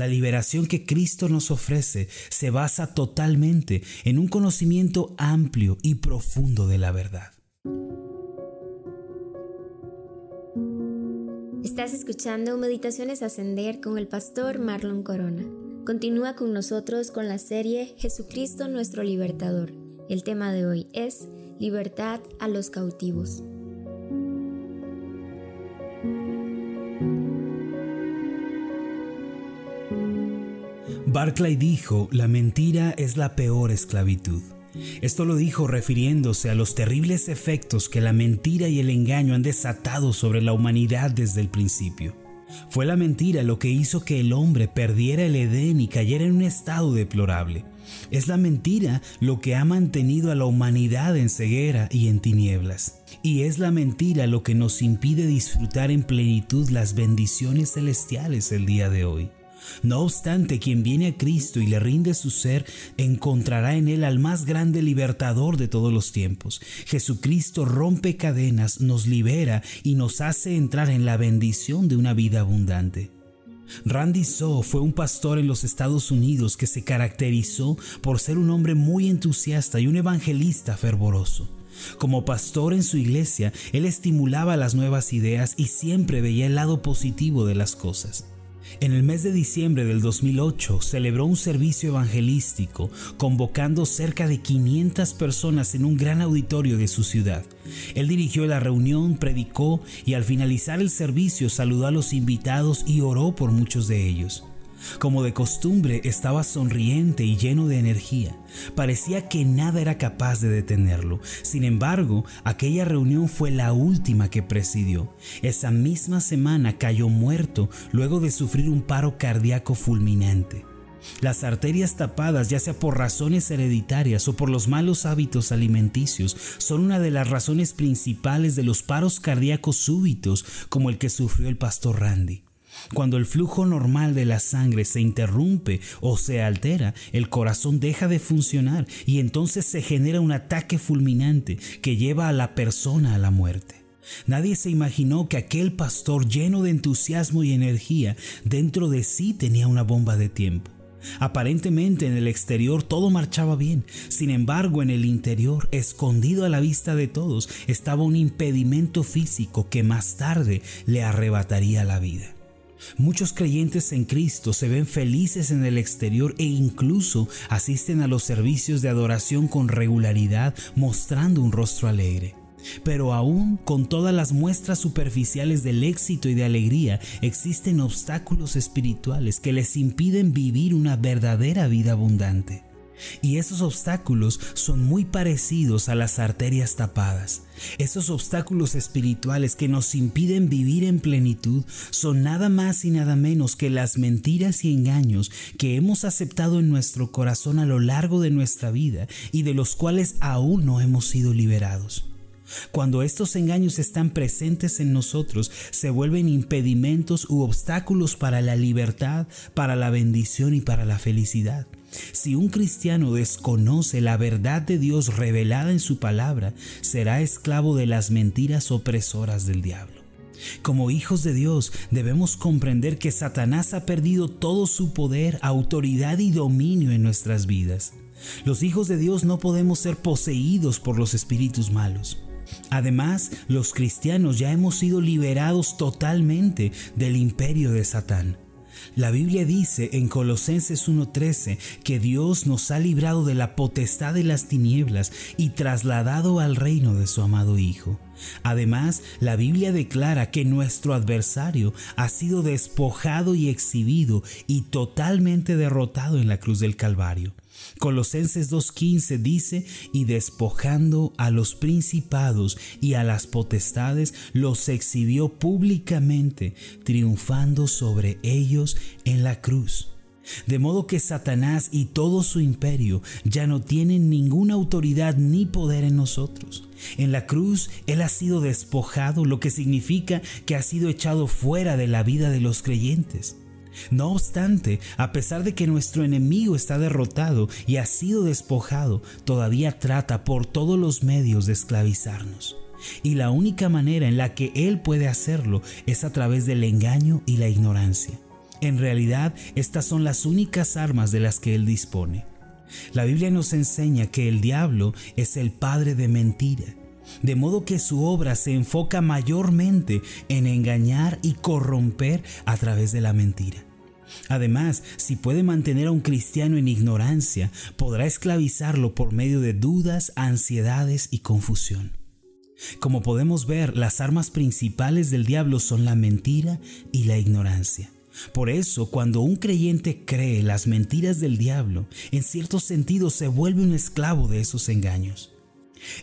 La liberación que Cristo nos ofrece se basa totalmente en un conocimiento amplio y profundo de la verdad. Estás escuchando Meditaciones Ascender con el pastor Marlon Corona. Continúa con nosotros con la serie Jesucristo nuestro Libertador. El tema de hoy es Libertad a los cautivos. Barclay dijo, la mentira es la peor esclavitud. Esto lo dijo refiriéndose a los terribles efectos que la mentira y el engaño han desatado sobre la humanidad desde el principio. Fue la mentira lo que hizo que el hombre perdiera el Edén y cayera en un estado deplorable. Es la mentira lo que ha mantenido a la humanidad en ceguera y en tinieblas. Y es la mentira lo que nos impide disfrutar en plenitud las bendiciones celestiales el día de hoy. No obstante, quien viene a Cristo y le rinde su ser, encontrará en él al más grande libertador de todos los tiempos. Jesucristo rompe cadenas, nos libera y nos hace entrar en la bendición de una vida abundante. Randy So fue un pastor en los Estados Unidos que se caracterizó por ser un hombre muy entusiasta y un evangelista fervoroso. Como pastor en su iglesia, él estimulaba las nuevas ideas y siempre veía el lado positivo de las cosas. En el mes de diciembre del 2008 celebró un servicio evangelístico convocando cerca de 500 personas en un gran auditorio de su ciudad. Él dirigió la reunión, predicó y al finalizar el servicio saludó a los invitados y oró por muchos de ellos. Como de costumbre, estaba sonriente y lleno de energía. Parecía que nada era capaz de detenerlo. Sin embargo, aquella reunión fue la última que presidió. Esa misma semana cayó muerto luego de sufrir un paro cardíaco fulminante. Las arterias tapadas, ya sea por razones hereditarias o por los malos hábitos alimenticios, son una de las razones principales de los paros cardíacos súbitos como el que sufrió el pastor Randy. Cuando el flujo normal de la sangre se interrumpe o se altera, el corazón deja de funcionar y entonces se genera un ataque fulminante que lleva a la persona a la muerte. Nadie se imaginó que aquel pastor lleno de entusiasmo y energía dentro de sí tenía una bomba de tiempo. Aparentemente en el exterior todo marchaba bien, sin embargo en el interior, escondido a la vista de todos, estaba un impedimento físico que más tarde le arrebataría la vida. Muchos creyentes en Cristo se ven felices en el exterior e incluso asisten a los servicios de adoración con regularidad mostrando un rostro alegre. Pero aún con todas las muestras superficiales del éxito y de alegría, existen obstáculos espirituales que les impiden vivir una verdadera vida abundante. Y esos obstáculos son muy parecidos a las arterias tapadas. Esos obstáculos espirituales que nos impiden vivir en plenitud son nada más y nada menos que las mentiras y engaños que hemos aceptado en nuestro corazón a lo largo de nuestra vida y de los cuales aún no hemos sido liberados. Cuando estos engaños están presentes en nosotros, se vuelven impedimentos u obstáculos para la libertad, para la bendición y para la felicidad. Si un cristiano desconoce la verdad de Dios revelada en su palabra, será esclavo de las mentiras opresoras del diablo. Como hijos de Dios debemos comprender que Satanás ha perdido todo su poder, autoridad y dominio en nuestras vidas. Los hijos de Dios no podemos ser poseídos por los espíritus malos. Además, los cristianos ya hemos sido liberados totalmente del imperio de Satán. La Biblia dice en Colosenses 1:13 que Dios nos ha librado de la potestad de las tinieblas y trasladado al reino de su amado Hijo. Además, la Biblia declara que nuestro adversario ha sido despojado y exhibido y totalmente derrotado en la cruz del Calvario. Colosenses 2.15 dice, y despojando a los principados y a las potestades, los exhibió públicamente, triunfando sobre ellos en la cruz. De modo que Satanás y todo su imperio ya no tienen ninguna autoridad ni poder en nosotros. En la cruz Él ha sido despojado, lo que significa que ha sido echado fuera de la vida de los creyentes. No obstante, a pesar de que nuestro enemigo está derrotado y ha sido despojado, todavía trata por todos los medios de esclavizarnos. Y la única manera en la que Él puede hacerlo es a través del engaño y la ignorancia. En realidad, estas son las únicas armas de las que Él dispone. La Biblia nos enseña que el diablo es el padre de mentira, de modo que su obra se enfoca mayormente en engañar y corromper a través de la mentira. Además, si puede mantener a un cristiano en ignorancia, podrá esclavizarlo por medio de dudas, ansiedades y confusión. Como podemos ver, las armas principales del diablo son la mentira y la ignorancia. Por eso, cuando un creyente cree las mentiras del diablo, en cierto sentido se vuelve un esclavo de esos engaños.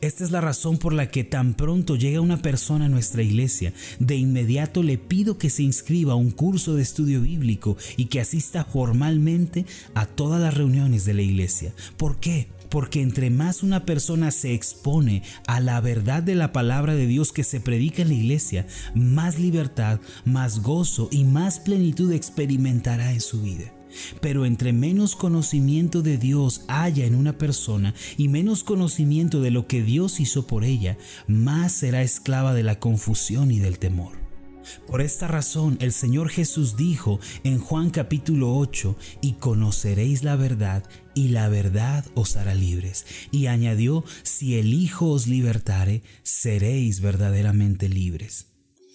Esta es la razón por la que tan pronto llega una persona a nuestra iglesia, de inmediato le pido que se inscriba a un curso de estudio bíblico y que asista formalmente a todas las reuniones de la iglesia. ¿Por qué? porque entre más una persona se expone a la verdad de la palabra de Dios que se predica en la iglesia, más libertad, más gozo y más plenitud experimentará en su vida. Pero entre menos conocimiento de Dios haya en una persona y menos conocimiento de lo que Dios hizo por ella, más será esclava de la confusión y del temor. Por esta razón el Señor Jesús dijo en Juan capítulo 8, y conoceréis la verdad, y la verdad os hará libres. Y añadió, si el Hijo os libertare, seréis verdaderamente libres.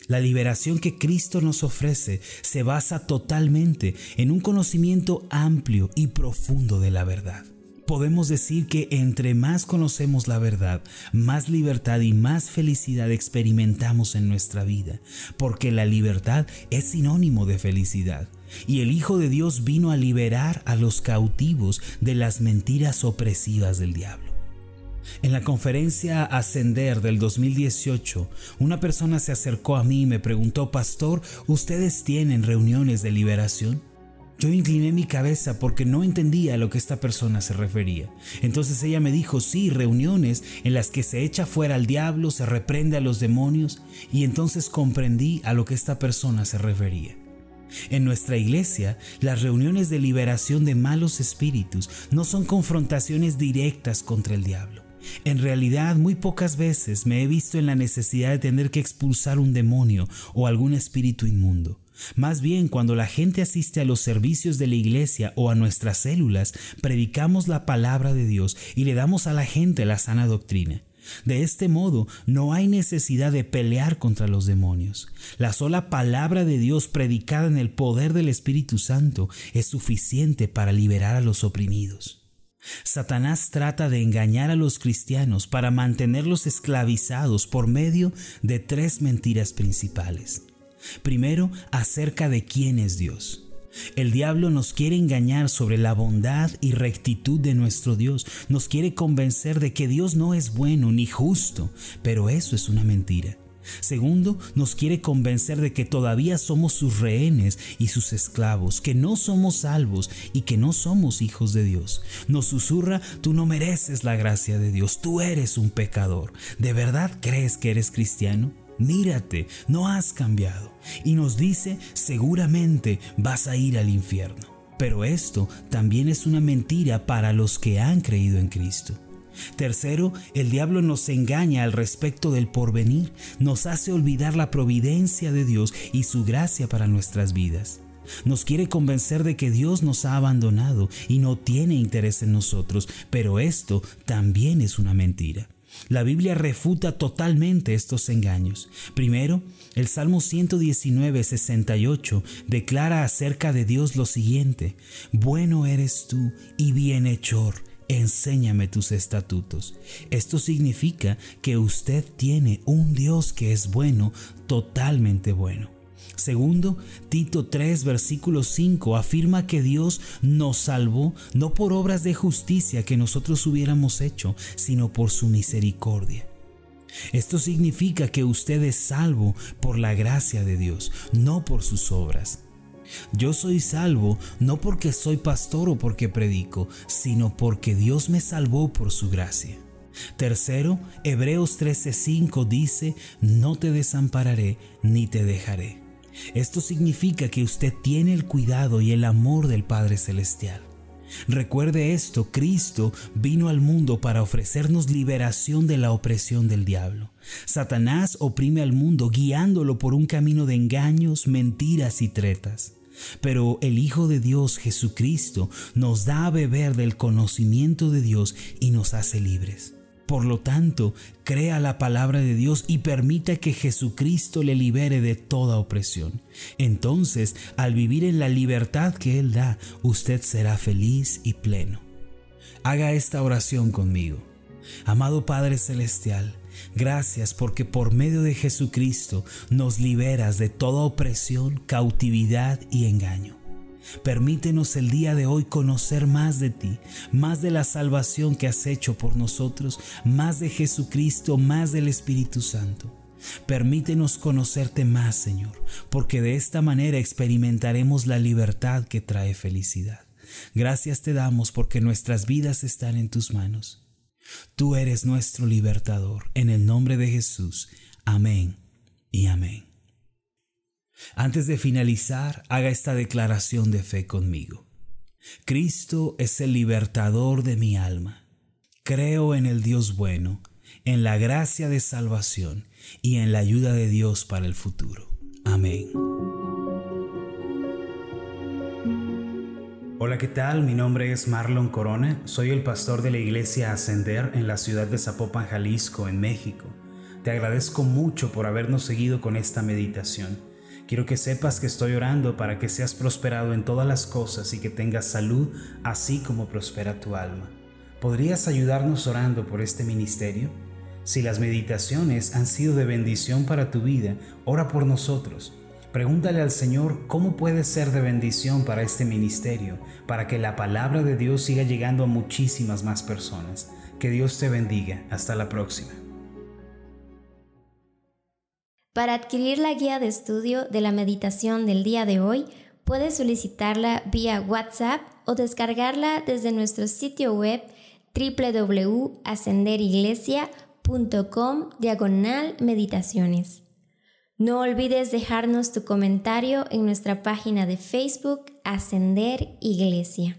La liberación que Cristo nos ofrece se basa totalmente en un conocimiento amplio y profundo de la verdad podemos decir que entre más conocemos la verdad, más libertad y más felicidad experimentamos en nuestra vida, porque la libertad es sinónimo de felicidad. Y el Hijo de Dios vino a liberar a los cautivos de las mentiras opresivas del diablo. En la conferencia Ascender del 2018, una persona se acercó a mí y me preguntó, Pastor, ¿ustedes tienen reuniones de liberación? Yo incliné mi cabeza porque no entendía a lo que esta persona se refería. Entonces ella me dijo, sí, reuniones en las que se echa fuera al diablo, se reprende a los demonios, y entonces comprendí a lo que esta persona se refería. En nuestra iglesia, las reuniones de liberación de malos espíritus no son confrontaciones directas contra el diablo. En realidad, muy pocas veces me he visto en la necesidad de tener que expulsar un demonio o algún espíritu inmundo. Más bien, cuando la gente asiste a los servicios de la iglesia o a nuestras células, predicamos la palabra de Dios y le damos a la gente la sana doctrina. De este modo, no hay necesidad de pelear contra los demonios. La sola palabra de Dios predicada en el poder del Espíritu Santo es suficiente para liberar a los oprimidos. Satanás trata de engañar a los cristianos para mantenerlos esclavizados por medio de tres mentiras principales. Primero, acerca de quién es Dios. El diablo nos quiere engañar sobre la bondad y rectitud de nuestro Dios. Nos quiere convencer de que Dios no es bueno ni justo, pero eso es una mentira. Segundo, nos quiere convencer de que todavía somos sus rehenes y sus esclavos, que no somos salvos y que no somos hijos de Dios. Nos susurra, tú no mereces la gracia de Dios, tú eres un pecador. ¿De verdad crees que eres cristiano? mírate, no has cambiado. Y nos dice, seguramente vas a ir al infierno. Pero esto también es una mentira para los que han creído en Cristo. Tercero, el diablo nos engaña al respecto del porvenir, nos hace olvidar la providencia de Dios y su gracia para nuestras vidas. Nos quiere convencer de que Dios nos ha abandonado y no tiene interés en nosotros, pero esto también es una mentira. La Biblia refuta totalmente estos engaños. Primero, el Salmo 119, 68 declara acerca de Dios lo siguiente, Bueno eres tú y bienhechor, enséñame tus estatutos. Esto significa que usted tiene un Dios que es bueno, totalmente bueno. Segundo, Tito 3, versículo 5 afirma que Dios nos salvó no por obras de justicia que nosotros hubiéramos hecho, sino por su misericordia. Esto significa que usted es salvo por la gracia de Dios, no por sus obras. Yo soy salvo no porque soy pastor o porque predico, sino porque Dios me salvó por su gracia. Tercero, Hebreos 13:5 dice, no te desampararé ni te dejaré. Esto significa que usted tiene el cuidado y el amor del Padre Celestial. Recuerde esto, Cristo vino al mundo para ofrecernos liberación de la opresión del diablo. Satanás oprime al mundo guiándolo por un camino de engaños, mentiras y tretas. Pero el Hijo de Dios Jesucristo nos da a beber del conocimiento de Dios y nos hace libres. Por lo tanto, crea la palabra de Dios y permita que Jesucristo le libere de toda opresión. Entonces, al vivir en la libertad que Él da, usted será feliz y pleno. Haga esta oración conmigo. Amado Padre Celestial, gracias porque por medio de Jesucristo nos liberas de toda opresión, cautividad y engaño. Permítenos el día de hoy conocer más de ti, más de la salvación que has hecho por nosotros, más de Jesucristo, más del Espíritu Santo. Permítenos conocerte más, Señor, porque de esta manera experimentaremos la libertad que trae felicidad. Gracias te damos porque nuestras vidas están en tus manos. Tú eres nuestro libertador. En el nombre de Jesús. Amén y amén. Antes de finalizar, haga esta declaración de fe conmigo. Cristo es el libertador de mi alma. Creo en el Dios bueno, en la gracia de salvación y en la ayuda de Dios para el futuro. Amén. Hola, ¿qué tal? Mi nombre es Marlon Corona. Soy el pastor de la iglesia Ascender en la ciudad de Zapopan, Jalisco, en México. Te agradezco mucho por habernos seguido con esta meditación. Quiero que sepas que estoy orando para que seas prosperado en todas las cosas y que tengas salud, así como prospera tu alma. ¿Podrías ayudarnos orando por este ministerio? Si las meditaciones han sido de bendición para tu vida, ora por nosotros. Pregúntale al Señor cómo puede ser de bendición para este ministerio, para que la palabra de Dios siga llegando a muchísimas más personas. Que Dios te bendiga. Hasta la próxima. Para adquirir la guía de estudio de la meditación del día de hoy, puedes solicitarla vía WhatsApp o descargarla desde nuestro sitio web www.ascenderiglesia.com diagonal meditaciones. No olvides dejarnos tu comentario en nuestra página de Facebook Ascender Iglesia.